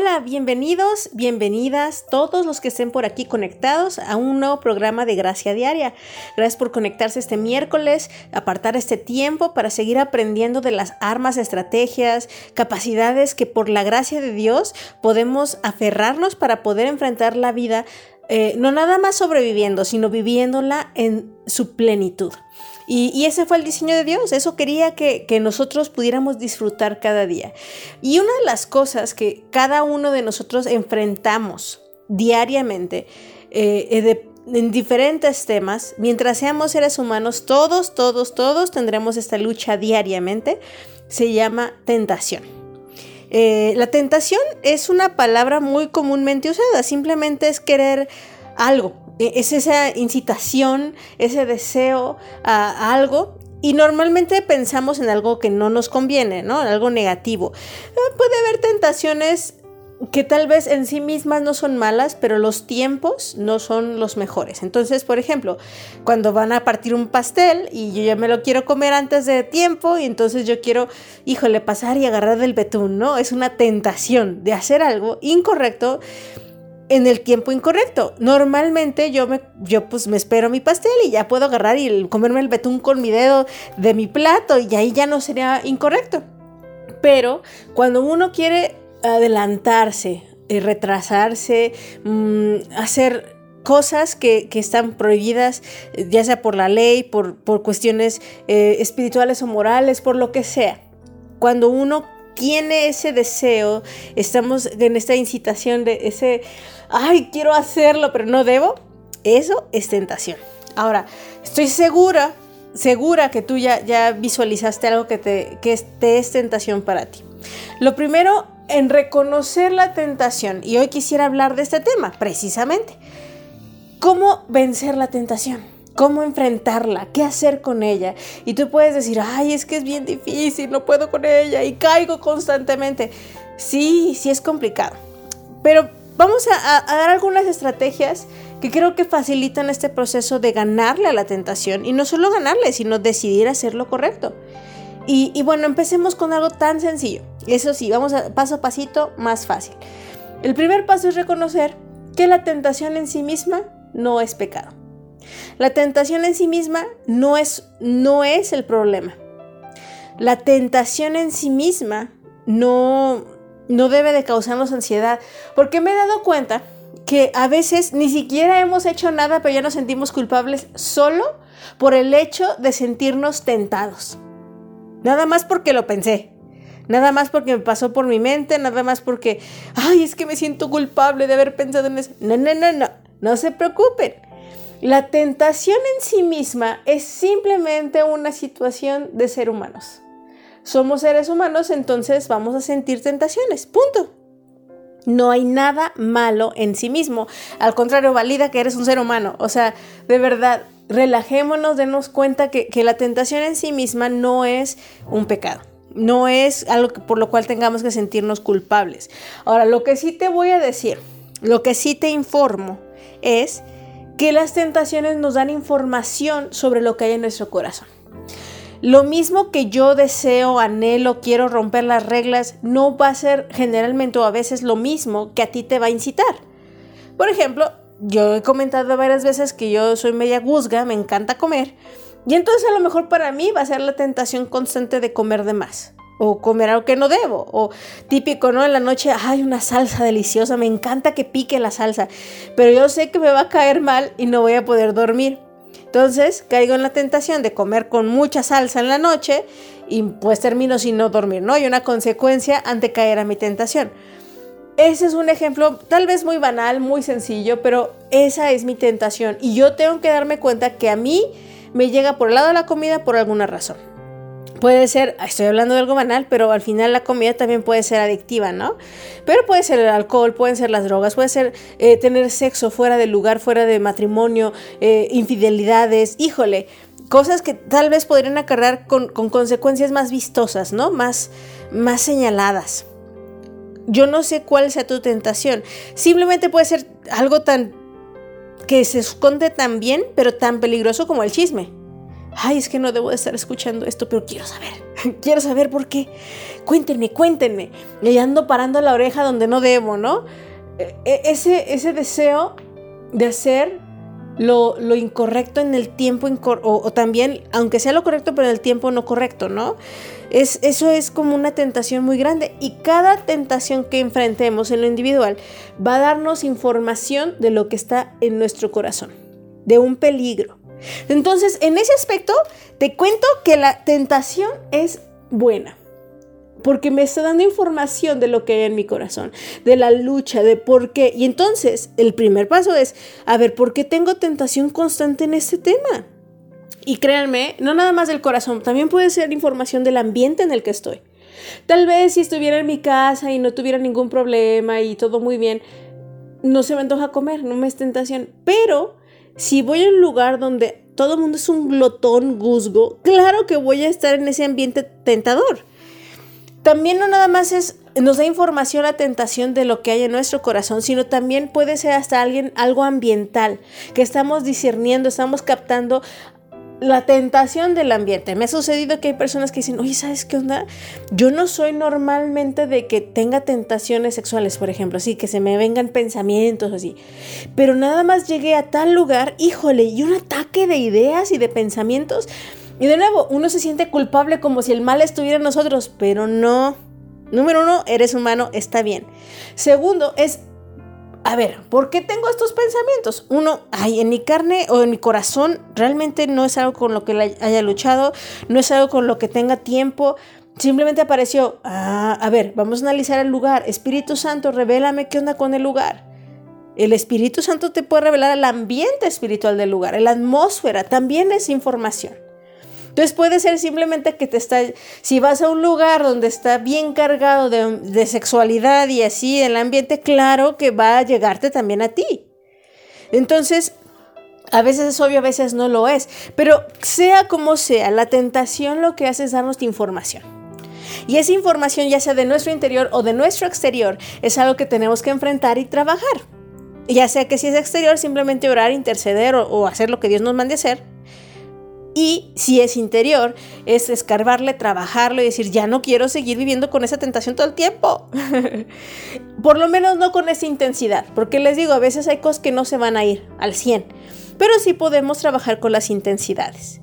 Hola, bienvenidos, bienvenidas todos los que estén por aquí conectados a un nuevo programa de Gracia Diaria. Gracias por conectarse este miércoles, apartar este tiempo para seguir aprendiendo de las armas, estrategias, capacidades que por la gracia de Dios podemos aferrarnos para poder enfrentar la vida, eh, no nada más sobreviviendo, sino viviéndola en su plenitud. Y, ese fue el diseño de Dios, eso quería que, nosotros pudiéramos disfrutar cada día. Y una de las cosas que cada uno de nosotros enfrentamos diariamente eh, eh, en diferentes temas, mientras seamos seres humanos, todos, todos, todos tendremos esta lucha diariamente, se llama tentación. Eh, la tentación es una palabra muy comúnmente usada, simplemente es querer algo, es esa incitación, ese deseo a, algo y normalmente pensamos en algo que no nos conviene, ¿no? Algo negativo. Eh, puede haber tentaciones que tal vez en sí mismas no son malas, pero los tiempos no son los mejores. Entonces, por ejemplo, cuando van a partir un pastel y yo ya me lo quiero comer antes de tiempo y entonces yo quiero, híjole, pasar y agarrar del betún, ¿no? Es una tentación de hacer algo incorrecto en el tiempo incorrecto. Normalmente yo me, yo pues me espero mi pastel y ya puedo agarrar y comerme el betún con mi dedo de mi plato y ahí ya no sería incorrecto. Pero cuando uno quiere adelantarse, y retrasarse, mm, hacer cosas que, están prohibidas, ya sea por la ley, por, por cuestiones eh, espirituales o morales, por lo que sea. Cuando uno tiene ese deseo, estamos en esta incitación de ese, ay, quiero hacerlo, pero no debo, eso es tentación. Ahora, estoy segura, segura que tú ya, ya visualizaste algo que te, que te es tentación para ti. Lo primero, en reconocer la tentación, y hoy quisiera hablar de este tema, precisamente. ¿Cómo vencer la tentación? Cómo enfrentarla, qué hacer con ella. Y tú puedes decir, ay, es que es bien difícil, no puedo con ella y caigo constantemente. Sí, sí es complicado. Pero vamos a, dar algunas estrategias que creo que facilitan este proceso de ganarle a la tentación. Y no solo ganarle, sino decidir hacer lo correcto. Y, y bueno, empecemos con algo tan sencillo. Eso sí, vamos a paso a pasito, más fácil. El primer paso es reconocer que la tentación en sí misma no es pecado. La tentación en sí misma no es, no es el problema. La tentación en sí misma no, no debe de causarnos ansiedad, porque me he dado cuenta que a veces ni siquiera hemos hecho nada, pero ya nos sentimos culpables solo por el hecho de sentirnos tentados. Nada más porque lo pensé. Nada más porque me pasó por mi mente, nada más porque, ay, es que me siento culpable de haber pensado en eso. No, no, no, no, no se preocupen. La tentación en sí misma es simplemente una situación de ser humanos. Somos seres humanos, entonces vamos a sentir tentaciones. Punto. No hay nada malo en sí mismo. Al contrario, valida que eres un ser humano. O sea, de verdad, relajémonos, denos cuenta que, la tentación en sí misma no es un pecado. No es algo por lo cual tengamos que sentirnos culpables. Ahora, lo que sí te voy a decir, lo que sí te informo es que las tentaciones nos dan información sobre lo que hay en nuestro corazón. Lo mismo que yo deseo, anhelo, quiero romper las reglas, no va a ser generalmente o a veces lo mismo que a ti te va a incitar. Por ejemplo, yo he comentado varias veces que yo soy media guzga, me encanta comer, y entonces a lo mejor para mí va a ser la tentación constante de comer de más o comer algo que no debo. O típico, ¿no? En la noche, hay una salsa deliciosa, me encanta que pique la salsa, pero yo sé que me va a caer mal y no voy a poder dormir. Entonces caigo en la tentación de comer con mucha salsa en la noche y pues termino sin no dormir, ¿no? Hay una consecuencia ante caer a mi tentación. Ese es un ejemplo tal vez muy banal, muy sencillo, pero esa es mi tentación y yo tengo que darme cuenta que a mí me llega por el lado de la comida por alguna razón. Puede ser, estoy hablando de algo banal, pero al final la comida también puede ser adictiva, ¿no? Pero puede ser el alcohol, pueden ser las drogas, puede ser eh, tener sexo fuera del lugar, fuera de matrimonio, eh, infidelidades, híjole. cosas que tal vez podrían acarrear con, consecuencias más vistosas, ¿no? Más, más señaladas. Yo no sé cuál sea tu tentación. Simplemente puede ser algo tan que se esconde tan bien, pero tan peligroso como el chisme. Ay, es que no debo de estar escuchando esto, pero quiero saber. quiero saber por qué. Cuéntenme, cuéntenme. Y ando parando la oreja donde no debo, ¿no? E, e, ese, ese deseo de hacer lo, incorrecto en el tiempo, o, también, aunque sea lo correcto, pero en el tiempo no correcto, ¿no? Es, eso es como una tentación muy grande y cada tentación que enfrentemos en lo individual va a darnos información de lo que está en nuestro corazón, de un peligro. Entonces, en ese aspecto, te cuento que la tentación es buena porque me está dando información de lo que hay en mi corazón, de la lucha, de por qué. Y entonces el primer paso es, a ver, ¿por qué tengo tentación constante en este tema? Y créanme, no nada más del corazón, también puede ser información del ambiente en el que estoy. Tal vez si estuviera en mi casa y no tuviera ningún problema y todo muy bien, no se me antoja comer, no me es tentación. Pero si voy a un lugar donde todo el mundo es un glotón guzgo, claro que voy a estar en ese ambiente tentador. También no nada más nos da información la tentación de lo que hay en nuestro corazón, sino también puede ser hasta alguien algo ambiental, que estamos discerniendo, estamos captando la tentación del ambiente. Me ha sucedido que hay personas que dicen, oye, ¿sabes qué onda? Yo no soy normalmente de que tenga tentaciones sexuales, por ejemplo, así que se me vengan pensamientos así. Pero nada más llegué a tal lugar, híjole, y un ataque de ideas y de pensamientos y de nuevo, uno se siente culpable como si el mal estuviera en nosotros, pero no. Número uno, eres humano, está bien. Segundo, es, a ver, ¿por qué tengo estos pensamientos? Uno, ay, en mi carne o en mi corazón realmente no es algo con lo que haya luchado, no es algo con lo que tenga tiempo. Simplemente apareció, ah, a ver, vamos a analizar el lugar. Espíritu Santo, revélame qué onda con el lugar. El Espíritu Santo te puede revelar el ambiente espiritual del lugar, la atmósfera, también es información. Entonces puede ser simplemente que te está, si vas a un lugar donde está bien cargado de, sexualidad y así el ambiente, claro que va a llegarte también a ti. Entonces, a veces es obvio, a veces no lo es. Pero sea como sea, la tentación lo que hace es darnos información. Y esa información, ya sea de nuestro interior o de nuestro exterior, es algo que tenemos que enfrentar y trabajar. Ya sea que si es exterior, simplemente orar, interceder o, o hacer lo que Dios nos mande hacer y si es interior, es escarbarle, trabajarlo y decir, ya no quiero seguir viviendo con esa tentación todo el tiempo. Por lo menos no con esa intensidad, porque les digo, a veces hay cosas que no se van a ir al 100, pero sí podemos trabajar con las intensidades.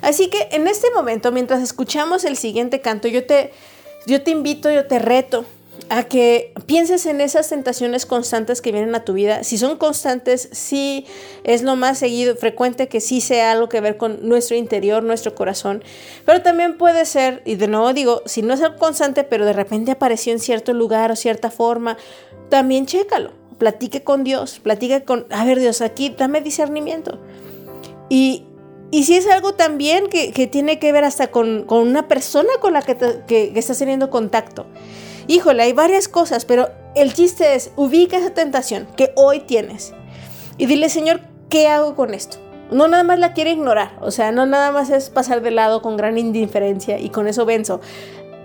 Así que en este momento, mientras escuchamos el siguiente canto, yo te, yo te invito, yo te reto a que pienses en esas tentaciones constantes que vienen a tu vida. Si son constantes, sí es lo más seguido, frecuente que sí sea algo que ver con nuestro interior, nuestro corazón. Pero también puede ser, y de nuevo digo, si no es algo constante, pero de repente apareció en cierto lugar o cierta forma, también chécalo. Platique con Dios, platique con, a ver Dios, aquí dame discernimiento. Y, y si es algo también que, tiene que ver hasta con, una persona con la que, que estás teniendo contacto híjole, hay varias cosas, pero el chiste es, ubica esa tentación que hoy tienes y dile, Señor, ¿qué hago con esto? No nada más la quiere ignorar, o sea, no nada más es pasar de lado con gran indiferencia y con eso venzo.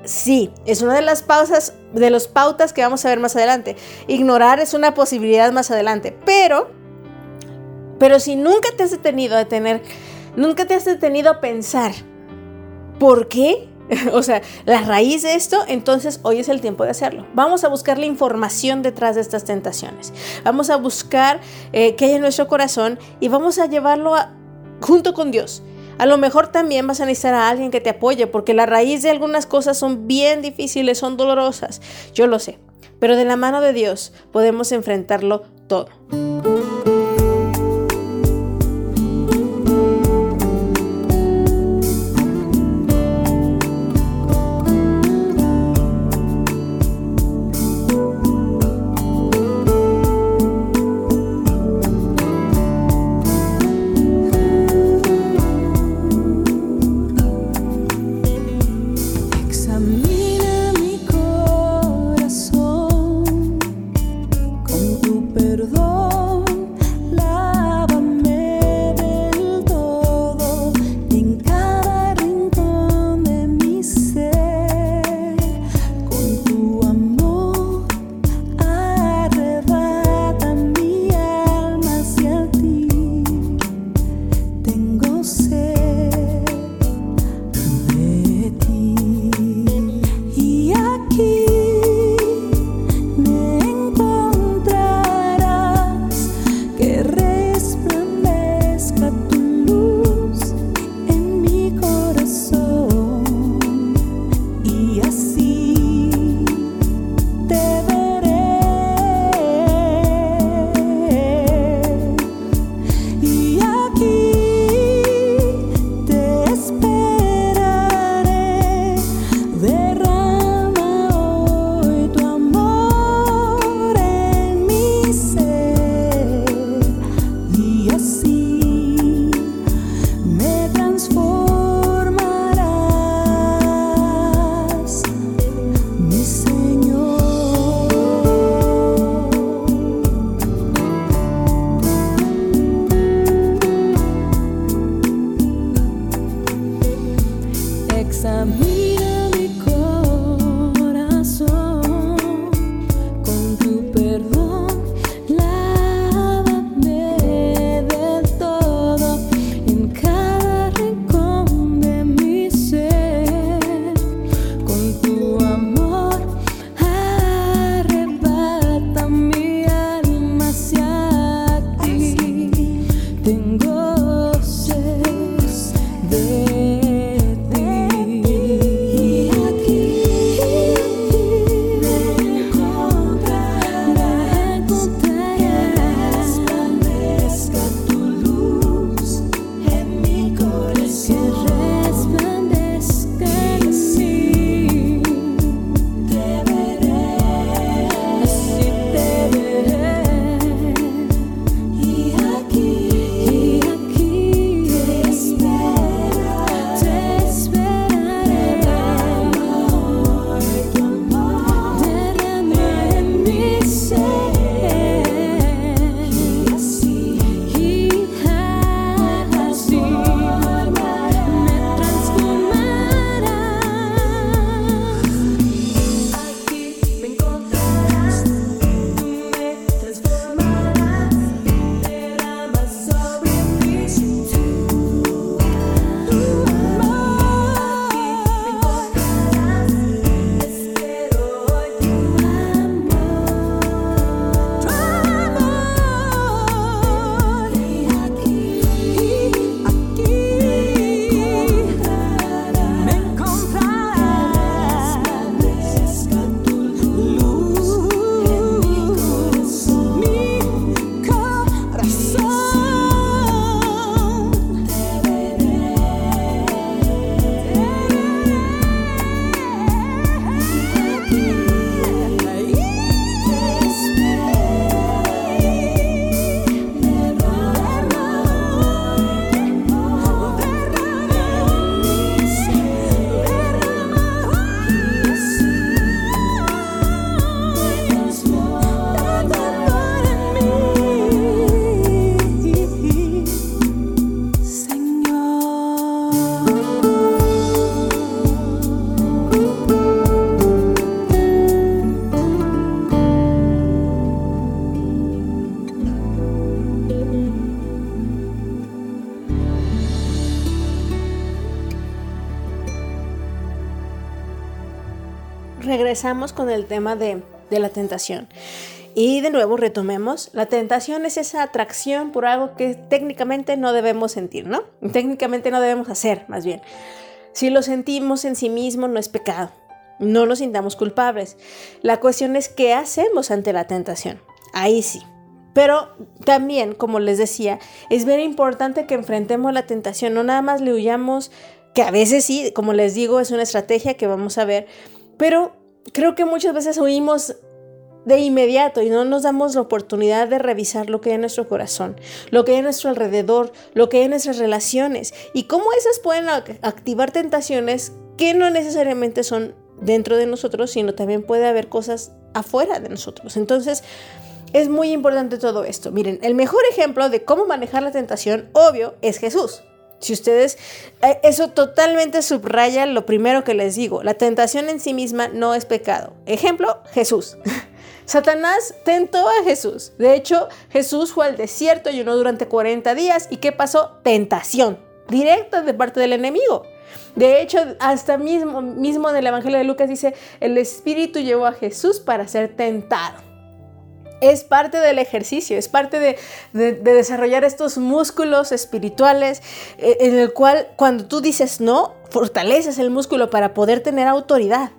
Sí, es una de las pausas, de los pautas que vamos a ver más adelante. Ignorar es una posibilidad más adelante, pero, pero si nunca te has detenido a tener, nunca te has detenido a pensar, ¿por qué o sea, la raíz de esto, entonces hoy es el tiempo de hacerlo. Vamos a buscar la información detrás de estas tentaciones. Vamos a buscar eh, qué hay en nuestro corazón y vamos a llevarlo junto con Dios. A lo mejor también vas a necesitar a alguien que te apoye, porque la raíz de algunas cosas son bien difíciles, son dolorosas. Yo lo sé. Pero de la mano de Dios podemos enfrentarlo todo. Con el tema de, de la tentación. Y de nuevo retomemos, la tentación es esa atracción por algo que técnicamente no debemos sentir, ¿no? Técnicamente no debemos hacer, más bien. Si lo sentimos en sí mismo, no es pecado. No nos sintamos culpables. La cuestión es qué hacemos ante la tentación. Ahí sí. Pero también, como les decía, es bien importante que enfrentemos la tentación, no nada más le huyamos, que a veces sí, como les digo, es una estrategia que vamos a ver, pero creo que muchas veces huimos de inmediato y no nos damos la oportunidad de revisar lo que hay en nuestro corazón, lo que hay en nuestro alrededor, lo que hay en nuestras relaciones y cómo esas pueden activar tentaciones que no necesariamente son dentro de nosotros, sino también puede haber cosas afuera de nosotros. Entonces, es muy importante todo esto. Miren, el mejor ejemplo de cómo manejar la tentación, obvio, es Jesús. Si ustedes, eh, eso totalmente subraya lo primero que les digo, la tentación en sí misma no es pecado. Ejemplo, Jesús. Satanás tentó a Jesús. De hecho, Jesús fue al desierto, ayunó durante 40 días. ¿Y qué pasó? Tentación directa de parte del enemigo. De hecho, hasta mismo, mismo en el Evangelio de Lucas dice, el Espíritu llevó a Jesús para ser tentado. Es parte del ejercicio, es parte de, desarrollar estos músculos espirituales eh, en el cual cuando tú dices no, fortaleces el músculo para poder tener autoridad.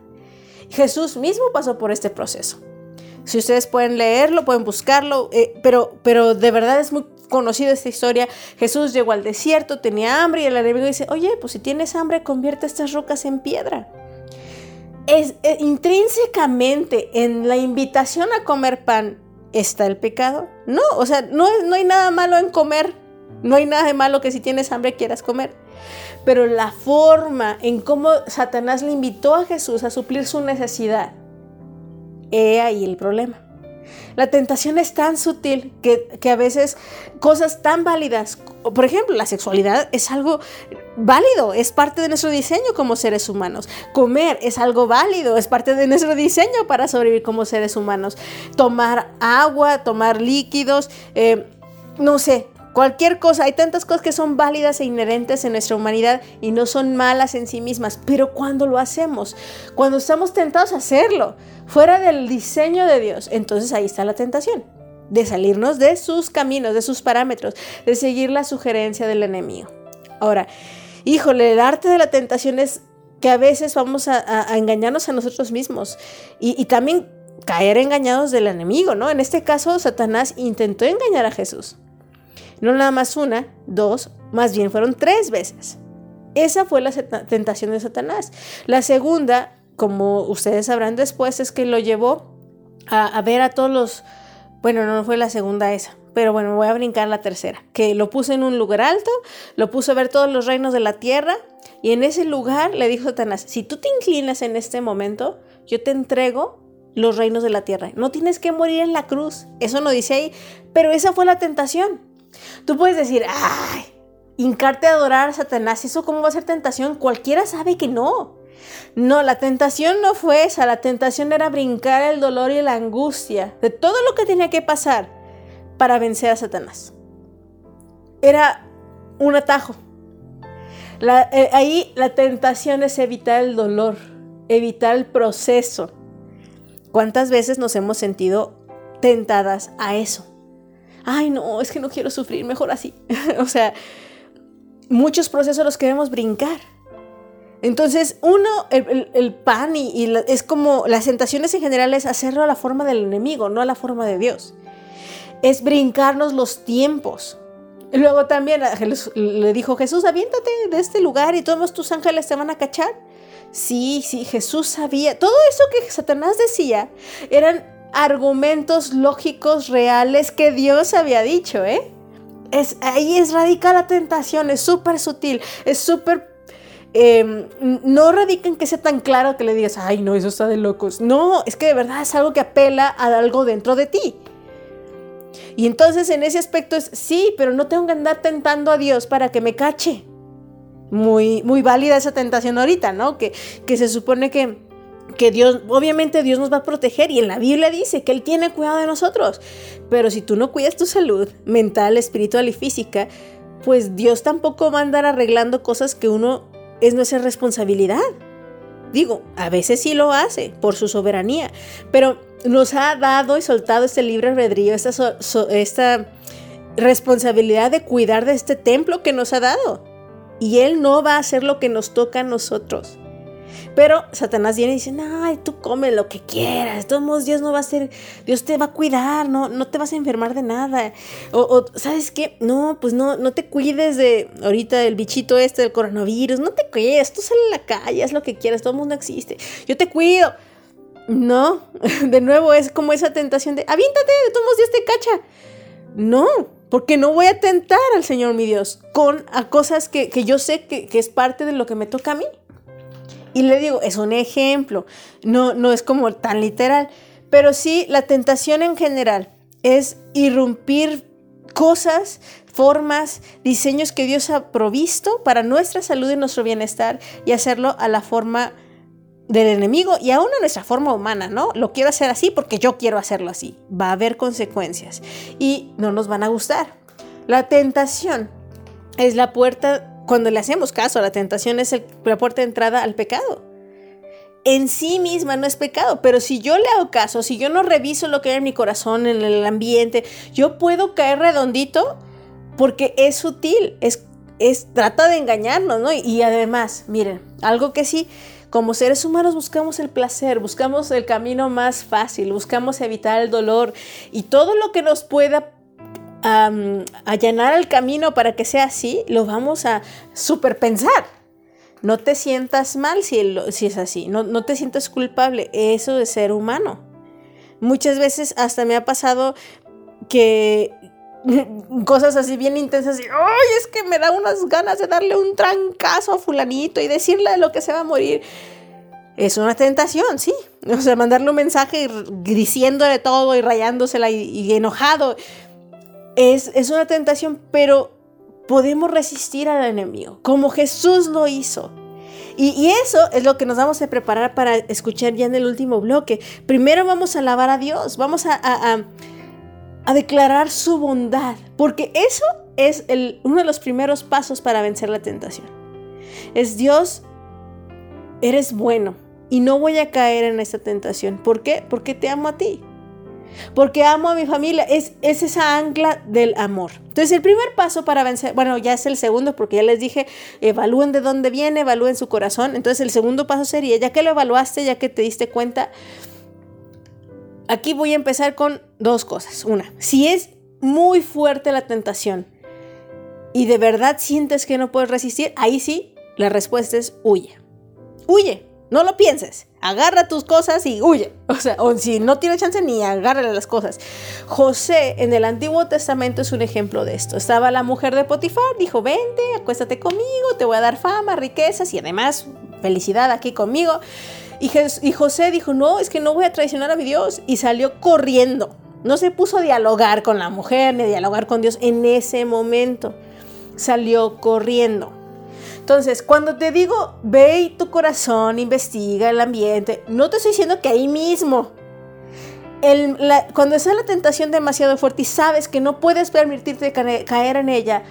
Jesús mismo pasó por este proceso. Si ustedes pueden leerlo, pueden buscarlo, eh, pero, pero de verdad es muy conocido esta historia. Jesús llegó al desierto, tenía hambre y el enemigo dice, oye, pues si tienes hambre, convierte estas rocas en piedra. Es, eh, intrínsecamente en la invitación a comer pan está el pecado. No, o sea, no, no hay nada malo en comer. No hay nada de malo que si tienes hambre quieras comer. Pero la forma en cómo Satanás le invitó a Jesús a suplir su necesidad He ahí el problema. La tentación es tan sutil que, a veces cosas tan válidas, por ejemplo, la sexualidad es algo válido, es parte de nuestro diseño como seres humanos. Comer es algo válido, es parte de nuestro diseño para sobrevivir como seres humanos. Tomar agua, tomar líquidos, eh, no sé, Cualquier cosa, hay tantas cosas que son válidas e inherentes en nuestra humanidad y no son malas en sí mismas, pero cuando lo hacemos, cuando estamos tentados a hacerlo, fuera del diseño de Dios, entonces ahí está la tentación, de salirnos de sus caminos, de sus parámetros, de seguir la sugerencia del enemigo. Ahora, híjole, el arte de la tentación es que a veces vamos a, engañarnos a nosotros mismos y, también caer engañados del enemigo, ¿no? En este caso, Satanás intentó engañar a Jesús. No nada más una, dos, más bien fueron tres veces. Esa fue la tentación de Satanás. La segunda, como ustedes sabrán después, es que lo llevó a, ver a todos los... Bueno, no fue la segunda esa, pero bueno, voy a brincar la tercera, que lo puso en un lugar alto, lo puso a ver todos los reinos de la tierra y en ese lugar le dijo Satanás, si tú te inclinas en este momento, yo te entrego los reinos de la tierra. No tienes que morir en la cruz, eso no dice ahí, pero esa fue la tentación. Tú puedes decir, ay, hincarte a adorar a Satanás, ¿eso cómo va a ser tentación? Cualquiera sabe que no. No, la tentación no fue esa, la tentación era brincar el dolor y la angustia de todo lo que tenía que pasar para vencer a Satanás. Era un atajo. Eh, ahí la tentación es evitar el dolor, evitar el proceso. ¿Cuántas veces nos hemos sentido tentadas a eso? ay no, es que no quiero sufrir, mejor así. o sea, muchos procesos los queremos brincar. Entonces, uno, el, pan y, es como las tentaciones en general es hacerlo a la forma del enemigo, no a la forma de Dios. Es brincarnos los tiempos. Luego también le dijo Jesús, aviéntate de este lugar y todos tus ángeles te van a cachar. Sí, sí, Jesús sabía. Todo eso que Satanás decía eran argumentos lógicos reales que Dios había dicho, ¿eh? Es, ahí es radical la tentación, es súper sutil, es súper... Em, no radica en que sea tan claro que le digas, ay, no, eso está de locos. No, es que de verdad es algo que apela a algo dentro de ti. Y entonces en ese aspecto es, sí, pero no tengo que andar tentando a Dios para que me cache. Muy, muy válida esa tentación ahorita, ¿no? Que, que se supone que que Dios, obviamente Dios nos va a proteger y en la Biblia dice que Él tiene cuidado de nosotros. Pero si tú no cuidas tu salud mental, espiritual y física, pues Dios tampoco va a andar arreglando cosas que uno es nuestra responsabilidad. Digo, a veces sí lo hace por su soberanía, pero nos ha dado y soltado este libre albedrío, esta, esta responsabilidad de cuidar de este templo que nos ha dado. Y Él no va a hacer lo que nos toca a nosotros. Pero Satanás viene y dice, ay, tú come lo que quieras, de todos Dios no va a ser, Dios te va a cuidar, no, no te vas a enfermar de nada. O, ¿sabes qué? No, pues no, no te cuides de ahorita el bichito este del coronavirus, no te cuides, tú sal a la calle, haz lo que quieras, todo el mundo existe, yo te cuido. No, de nuevo es como esa tentación de, aviéntate, de todos Dios te cacha. No, porque no voy a tentar al Señor mi Dios con a cosas que, yo sé que, que es parte de lo que me toca a mí. Y le digo, es un ejemplo, no, no es como tan literal, pero sí la tentación en general es irrumpir cosas, formas, diseños que Dios ha provisto para nuestra salud y nuestro bienestar y hacerlo a la forma del enemigo y aún a nuestra forma humana, ¿no? Lo quiero hacer así porque yo quiero hacerlo así. Va a haber consecuencias y no nos van a gustar. La tentación es la puerta cuando le hacemos caso, la tentación es la puerta de entrada al pecado. En sí misma no es pecado, pero si yo le hago caso, si yo no reviso lo que hay en mi corazón, en el ambiente, yo puedo caer redondito porque es sutil, es, es trata de engañarnos, ¿no? Y, además, miren, algo que sí, como seres humanos buscamos el placer, buscamos el camino más fácil, buscamos evitar el dolor y todo lo que nos pueda allanar el camino para que sea así, lo vamos a superpensar. No te sientas mal si, si es así, no, no te sientas culpable, eso de ser humano. Muchas veces hasta me ha pasado que cosas así bien intensas y, ¡ay! Es que me da unas ganas de darle un trancazo a fulanito y decirle de lo que se va a morir. Es una tentación, sí. O sea, mandarle un mensaje diciéndole todo y rayándosela y enojado es, una tentación, pero podemos resistir al enemigo, como Jesús lo hizo. Y, eso es lo que nos vamos a preparar para escuchar ya en el último bloque. Primero vamos a alabar a Dios, vamos a, declarar su bondad, porque eso es el, uno de los primeros pasos para vencer la tentación. Es Dios, eres bueno y no voy a caer en esta tentación. ¿Por qué? Porque te amo a ti porque amo a mi familia, es, es esa ancla del amor. Entonces el primer paso para vencer, bueno, ya es el segundo porque ya les dije, evalúen de dónde viene, evalúen su corazón. Entonces el segundo paso sería, ya que lo evaluaste, ya que te diste cuenta, aquí voy a empezar con dos cosas. Una, si es muy fuerte la tentación y de verdad sientes que no puedes resistir, ahí sí, la respuesta es huye. Huye, no lo pienses. Agarra tus cosas y huye. O sea, o si no tiene chance ni agárrale las cosas. José en el Antiguo Testamento es un ejemplo de esto. Estaba la mujer de Potifar, dijo, vente, acuéstate conmigo, te voy a dar fama, riquezas y además felicidad aquí conmigo. Y, José dijo, no, es que no voy a traicionar a mi Dios. Y salió corriendo. No se puso a dialogar con la mujer ni a dialogar con Dios en ese momento. Salió corriendo. Entonces, cuando te digo, ve tu corazón, investiga el ambiente, no te estoy diciendo que ahí mismo. cuando está la tentación demasiado fuerte y sabes que no puedes permitirte caer en ella,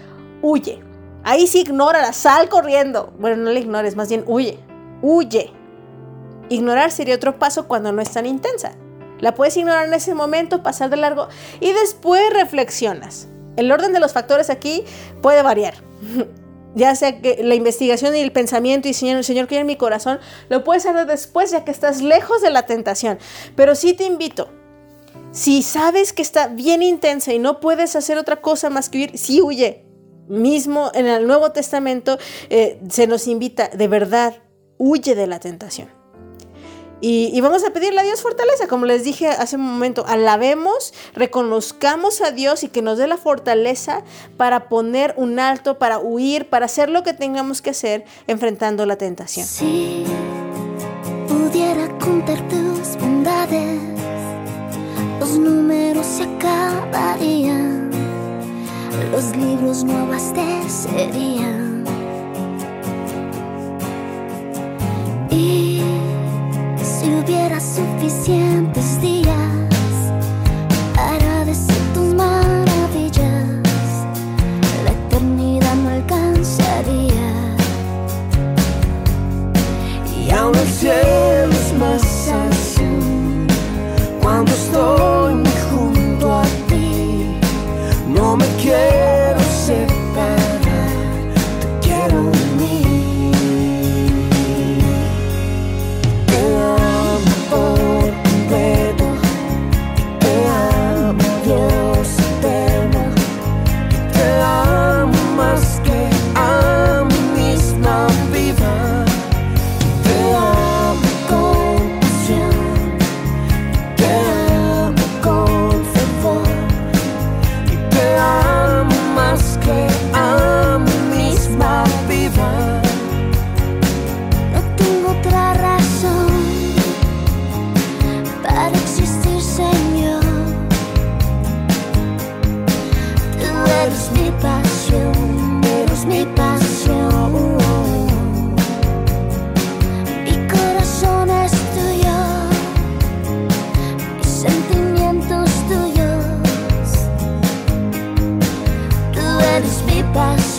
huye. Ahí sí ignora, sal corriendo. Bueno, no la ignores, más bien huye. Huye. Ignorar sería otro paso cuando no es tan intensa. La puedes ignorar en ese momento, pasar de largo y después reflexionas. El orden de los factores aquí puede variar. ya sea que la investigación y el pensamiento y Señor, Señor que en mi corazón, lo puedes hacer después ya que estás lejos de la tentación. Pero sí te invito, si sabes que está bien intensa y no puedes hacer otra cosa más que huir, sí huye. Mismo en el Nuevo Testamento eh, se nos invita, de verdad, huye de la tentación. Y, vamos a pedirle a Dios fortaleza, como les dije hace un momento, alabemos, reconozcamos a Dios y que nos dé la fortaleza para poner un alto, para huir, para hacer lo que tengamos que hacer enfrentando la tentación. Si pudiera contar tus bondades, los números se acabarían, los libros no abastecerían. Si hubiera suficientes días eres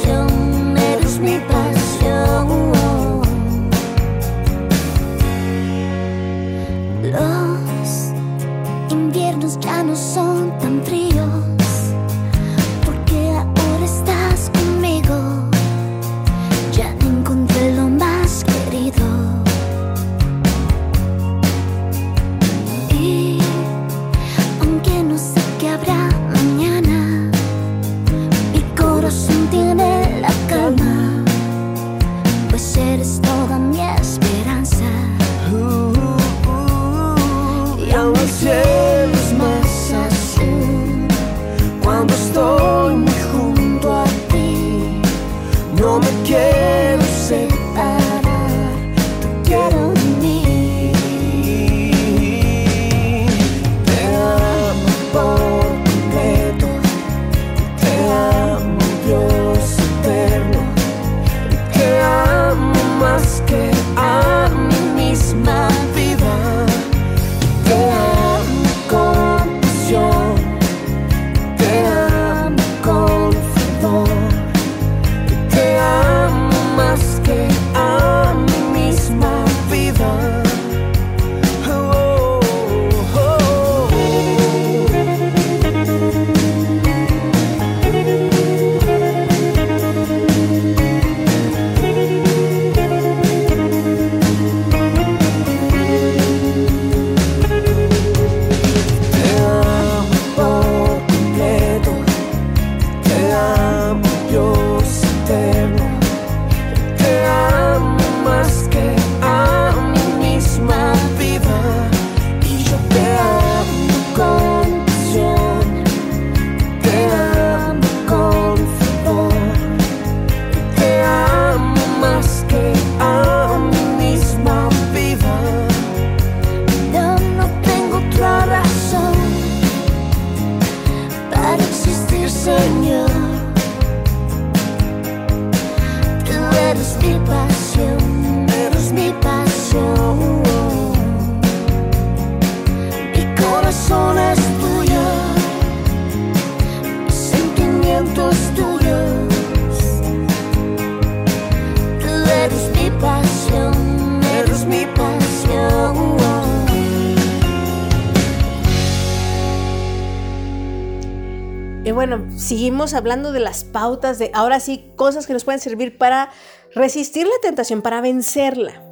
Y bueno, seguimos hablando de las pautas, de ahora sí, cosas que nos pueden servir para resistir la tentación, para vencerla.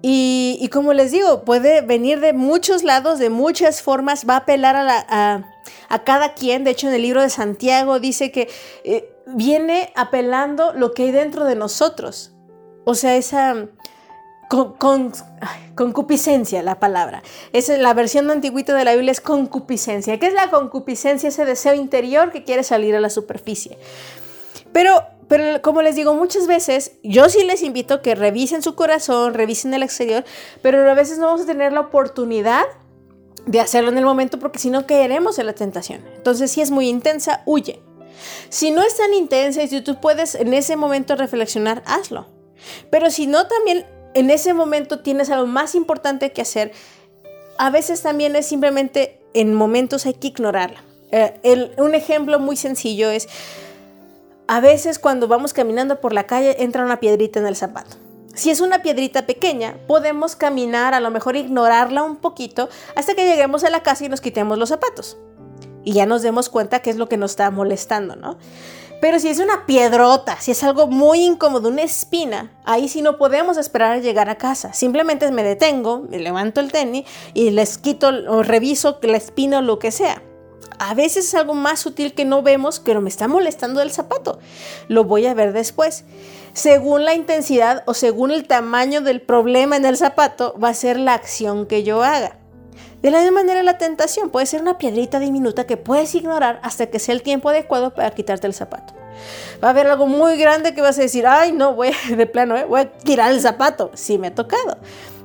Y, como les digo, puede venir de muchos lados, de muchas formas, va a apelar a, la- a- a cada quien. De hecho, en el libro de Santiago dice que eh, viene apelando lo que hay dentro de nosotros. O sea, esa con, concupiscencia, la palabra. Es la versión antiguita de la Biblia es concupiscencia. ¿Qué es la concupiscencia? Ese deseo interior que quiere salir a la superficie. Pero, pero como les digo, muchas veces yo sí les invito que revisen su corazón, revisen el exterior, pero a veces no vamos a tener la oportunidad de hacerlo en el momento porque si no caeremos en la tentación. Entonces, si es muy intensa, huye. Si no es tan intensa y si tú puedes en ese momento reflexionar, hazlo. Pero si no, también en ese momento tienes algo más importante que hacer. A veces también es simplemente en momentos hay que ignorarla. Eh, un ejemplo muy sencillo es, a veces cuando vamos caminando por la calle entra una piedrita en el zapato. Si es una piedrita pequeña, podemos caminar, a lo mejor ignorarla un poquito hasta que lleguemos a la casa y nos quitemos los zapatos. Y ya nos demos cuenta qué es lo que nos está molestando, ¿no? Pero si es una piedrota, si es algo muy incómodo, una espina, ahí sí no podemos esperar a llegar a casa. Simplemente me detengo, me levanto el tenis y les quito o reviso la espina o lo que sea. A veces es algo más sutil que no vemos, pero me está molestando el zapato. Lo voy a ver después. Según la intensidad o según el tamaño del problema en el zapato, va a ser la acción que yo haga. De la misma manera, la tentación puede ser una piedrita diminuta que puedes ignorar hasta que sea el tiempo adecuado para quitarte el zapato. Va a haber algo muy grande que vas a decir, ay, no, voy de plano, ¿eh? voy a tirar el zapato. Sí, me ha tocado.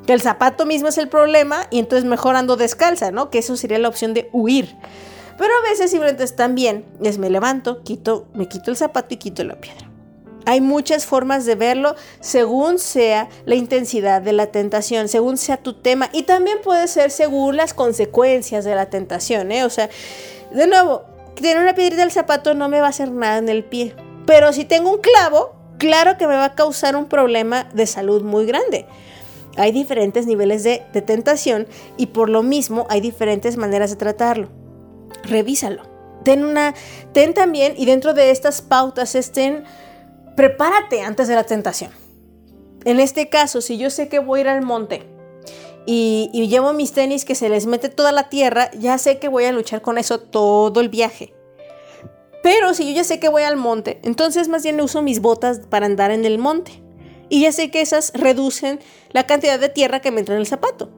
Que el zapato mismo es el problema y entonces mejor ando descalza, ¿no? Que eso sería la opción de huir. Pero a veces simplemente también es me levanto, quito, me quito el zapato y quito la piedra. Hay muchas formas de verlo según sea la intensidad de la tentación, según sea tu tema y también puede ser según las consecuencias de la tentación. ¿eh? O sea, de nuevo, tener una piedrita del zapato no me va a hacer nada en el pie. Pero si tengo un clavo, claro que me va a causar un problema de salud muy grande. Hay diferentes niveles de, tentación y por lo mismo hay diferentes maneras de tratarlo. Revísalo. Ten una, ten también, y dentro de estas pautas estén prepárate antes de la tentación. En este caso, si yo sé que voy a ir al monte y, llevo mis tenis que se les mete toda la tierra, ya sé que voy a luchar con eso todo el viaje. Pero si yo ya sé que voy al monte, entonces más bien uso mis botas para andar en el monte. Y ya sé que esas reducen la cantidad de tierra que me entra en el zapato.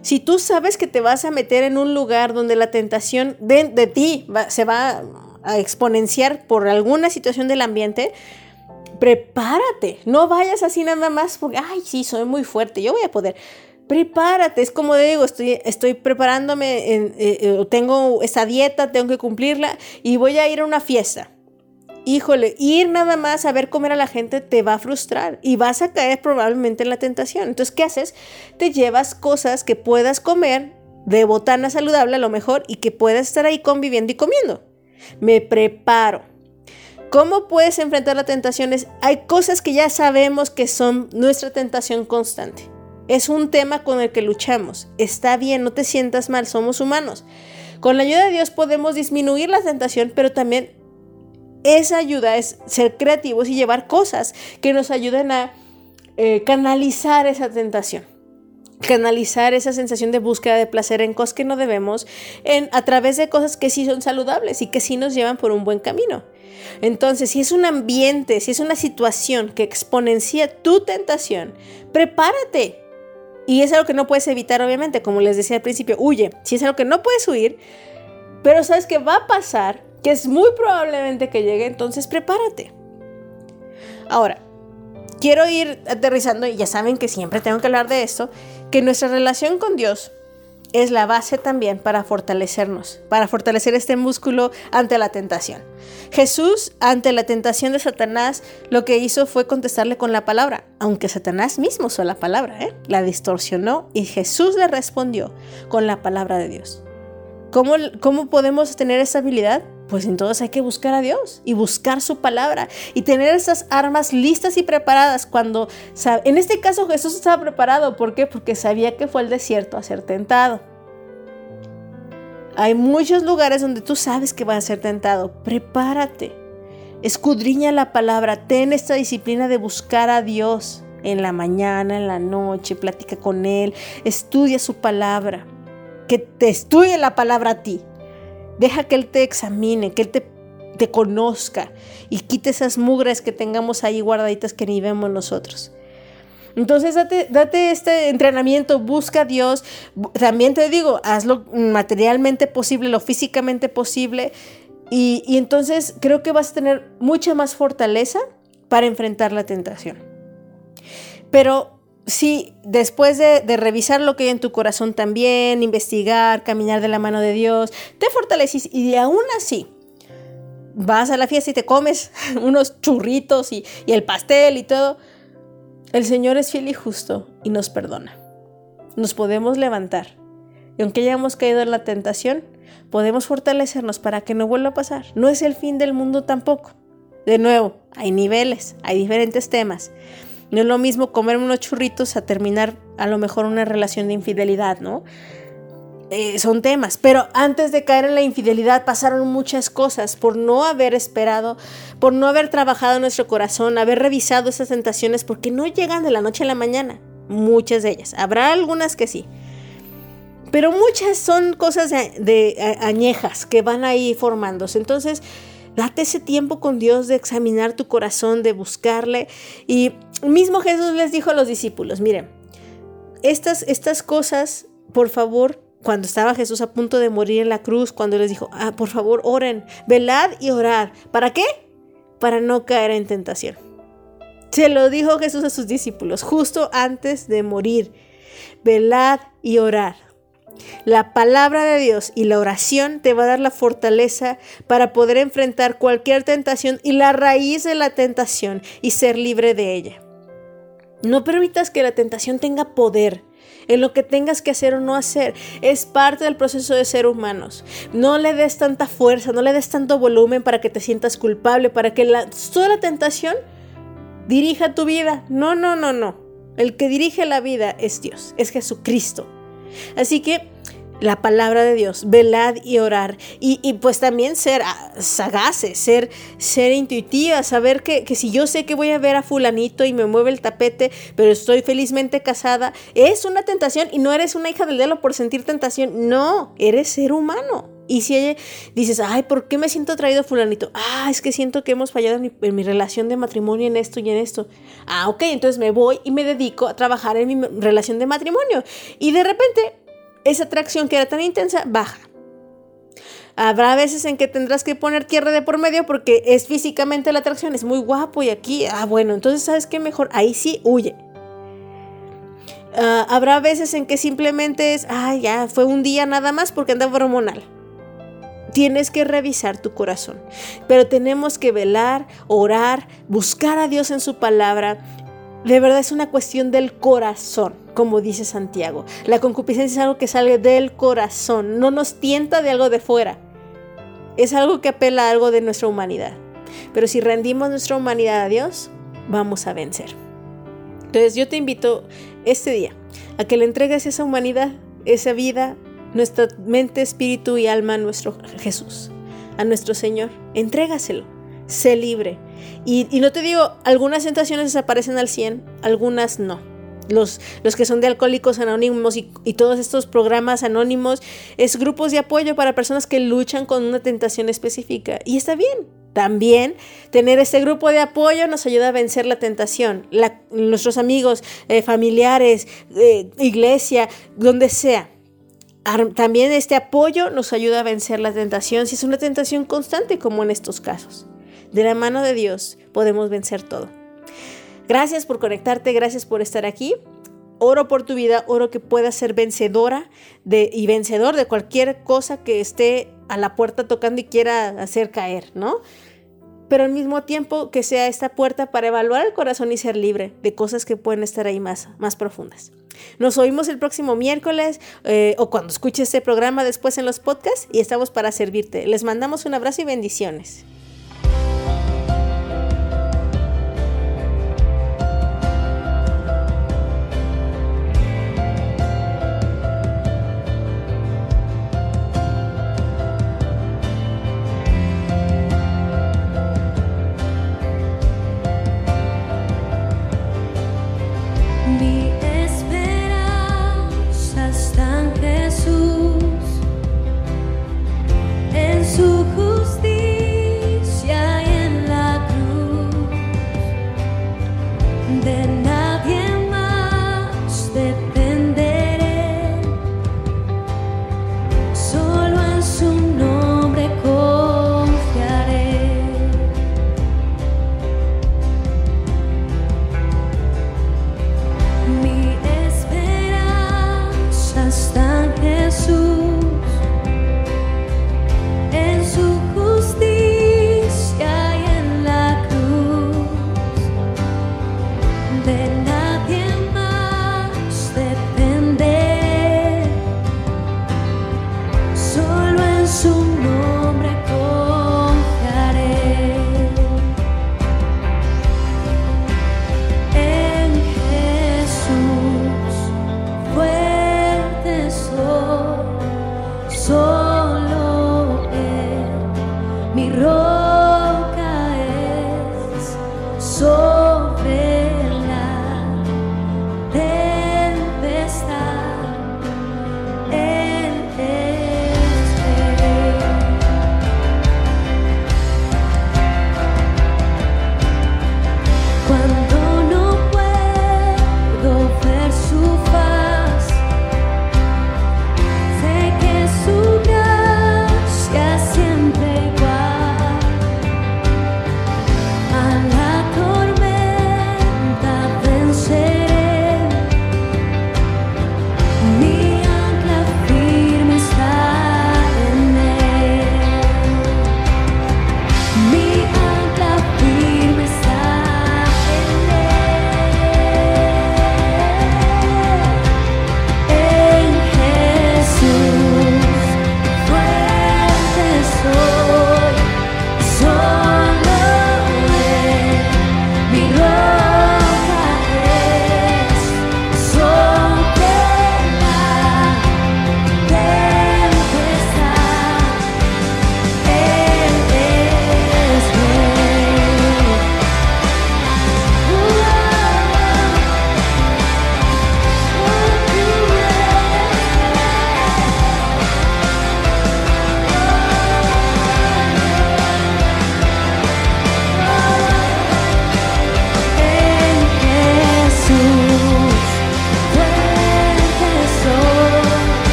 Si tú sabes que te vas a meter en un lugar donde la tentación de, ti se va a exponenciar por alguna situación del ambiente, prepárate. No vayas así nada más porque, ay, sí, soy muy fuerte, yo voy a poder. Prepárate, es como digo, estoy, preparándome, eh, eh, tengo esa dieta, tengo que cumplirla y voy a ir a una fiesta. Híjole, ir nada más a ver comer a la gente te va a frustrar y vas a caer probablemente en la tentación. Entonces, ¿qué haces? Te llevas cosas que puedas comer de botana saludable a lo mejor y que puedas estar ahí conviviendo y comiendo me preparo. ¿Cómo puedes enfrentar las tentaciones? Hay cosas que ya sabemos que son nuestra tentación constante. Es un tema con el que luchamos. Está bien, no te sientas mal, somos humanos. Con la ayuda de Dios podemos disminuir la tentación, pero también esa ayuda es ser creativos y llevar cosas que nos ayuden a eh, canalizar esa tentación canalizar esa sensación de búsqueda de placer en cosas que no debemos a través de cosas que sí son saludables y que sí nos llevan por un buen camino. Entonces, si es un ambiente, si es una situación que exponencia tu tentación, prepárate. Y es algo que no puedes evitar, obviamente, como les decía al principio, huye. Si es algo que no puedes huir, pero sabes que va a pasar, que es muy probablemente que llegue, entonces prepárate. Ahora, quiero ir aterrizando, y ya saben que siempre tengo que hablar de esto, que nuestra relación con Dios es la base también para fortalecernos, para fortalecer este músculo ante la tentación. Jesús, ante la tentación de Satanás, lo que hizo fue contestarle con la palabra, aunque Satanás mismo usó la palabra, ¿eh? la distorsionó y Jesús le respondió con la palabra de Dios. ¿Cómo, cómo podemos tener esa habilidad? Pues entonces hay que buscar a Dios y buscar su palabra y tener esas armas listas y preparadas cuando, en este caso Jesús estaba preparado, ¿por qué? Porque sabía que fue el desierto a ser tentado. Hay muchos lugares donde tú sabes que vas a ser tentado, prepárate, escudriña la palabra, ten esta disciplina de buscar a Dios en la mañana, en la noche, platica con Él, estudia su palabra, que te estudie la palabra a ti, Deja que Él te examine, que Él te, te conozca y quite esas mugres que tengamos ahí guardaditas que ni vemos nosotros. Entonces date, date, este entrenamiento, busca a Dios. También te digo, hazlo materialmente posible, lo físicamente posible. Y, y, entonces creo que vas a tener mucha más fortaleza para enfrentar la tentación. Pero si después de, revisar lo que hay en tu corazón también, investigar, caminar de la mano de Dios, te fortaleces y aún así vas a la fiesta y te comes unos churritos y, y el pastel y todo, el Señor es fiel y justo y nos perdona. Nos podemos levantar. Y aunque hayamos caído en la tentación, podemos fortalecernos para que no vuelva a pasar. No es el fin del mundo tampoco. De nuevo, hay niveles, hay diferentes temas. No es lo mismo comer unos churritos a terminar a lo mejor una relación de infidelidad, ¿no? Eh, son temas, pero antes de caer en la infidelidad pasaron muchas cosas por no haber esperado, por no haber trabajado nuestro corazón, haber revisado esas tentaciones, porque no llegan de la noche a la mañana, muchas de ellas. Habrá algunas que sí, pero muchas son cosas de, de añejas que van ahí formándose. Entonces, Date ese tiempo con Dios de examinar tu corazón, de buscarle. Y mismo Jesús les dijo a los discípulos, miren, estas, estas cosas, por favor, cuando estaba Jesús a punto de morir en la cruz, cuando les dijo, ah, por favor, oren, velad y orad. ¿Para qué? Para no caer en tentación. Se lo dijo Jesús a sus discípulos justo antes de morir. Velad y orad. La palabra de Dios y la oración te va a dar la fortaleza para poder enfrentar cualquier tentación y la raíz de la tentación y ser libre de ella. No permitas que la tentación tenga poder en lo que tengas que hacer o no hacer. Es parte del proceso de ser humanos. No le des tanta fuerza, no le des tanto volumen para que te sientas culpable, para que la, toda la tentación dirija tu vida. No, no, no, no. El que dirige la vida es Dios, es Jesucristo. Así que la palabra de Dios, velad y orar. Y, pues también ser ah, sagaces, ser, ser intuitiva, saber que, que, si yo sé que voy a ver a fulanito y me mueve el tapete, pero estoy felizmente casada, es una tentación y no eres una hija del diablo por sentir tentación. No, eres ser humano. Y si dices, ay, ¿por qué me siento atraído a fulanito? Ah, es que siento que hemos fallado en mi, en mi, relación de matrimonio en esto y en esto. Ah, ok, entonces me voy y me dedico a trabajar en mi relación de matrimonio. Y de repente esa atracción que era tan intensa baja. Habrá veces en que tendrás que poner tierra de por medio porque es físicamente la atracción, es muy guapo y aquí, ah, bueno, entonces sabes qué mejor, ahí sí huye. Ah, habrá veces en que simplemente es, ah, ya, fue un día nada más porque andaba hormonal. Tienes que revisar tu corazón, pero tenemos que velar, orar, buscar a Dios en su palabra. De verdad es una cuestión del corazón como dice Santiago. La concupiscencia es algo que sale del corazón, no nos tienta de algo de fuera. Es algo que apela a algo de nuestra humanidad. Pero si rendimos nuestra humanidad a Dios, vamos a vencer. Entonces yo te invito este día a que le entregues esa humanidad, esa vida, nuestra mente, espíritu y alma a nuestro Jesús, a nuestro Señor. Entrégaselo, sé libre. Y, y no te digo, algunas tentaciones desaparecen al 100, algunas no los, los, que son de Alcohólicos Anónimos y, y, todos estos programas anónimos, es grupos de apoyo para personas que luchan con una tentación específica. Y está bien. También tener este grupo de apoyo nos ayuda a vencer la tentación. nuestros amigos, eh, familiares, eh, iglesia, donde sea. También este apoyo nos ayuda a vencer la tentación si es una tentación constante como en estos casos. De la mano de Dios podemos vencer todo. Gracias por conectarte, gracias por estar aquí. Oro por tu vida, oro que puedas ser vencedora de, y vencedor de cualquier cosa que esté a la puerta tocando y quiera hacer caer, ¿no? Pero al mismo tiempo que sea esta puerta para evaluar el corazón y ser libre de cosas que pueden estar ahí más, más profundas. Nos oímos el próximo miércoles eh, o cuando escuches este programa después en los podcasts y estamos para servirte. Les mandamos un abrazo y bendiciones.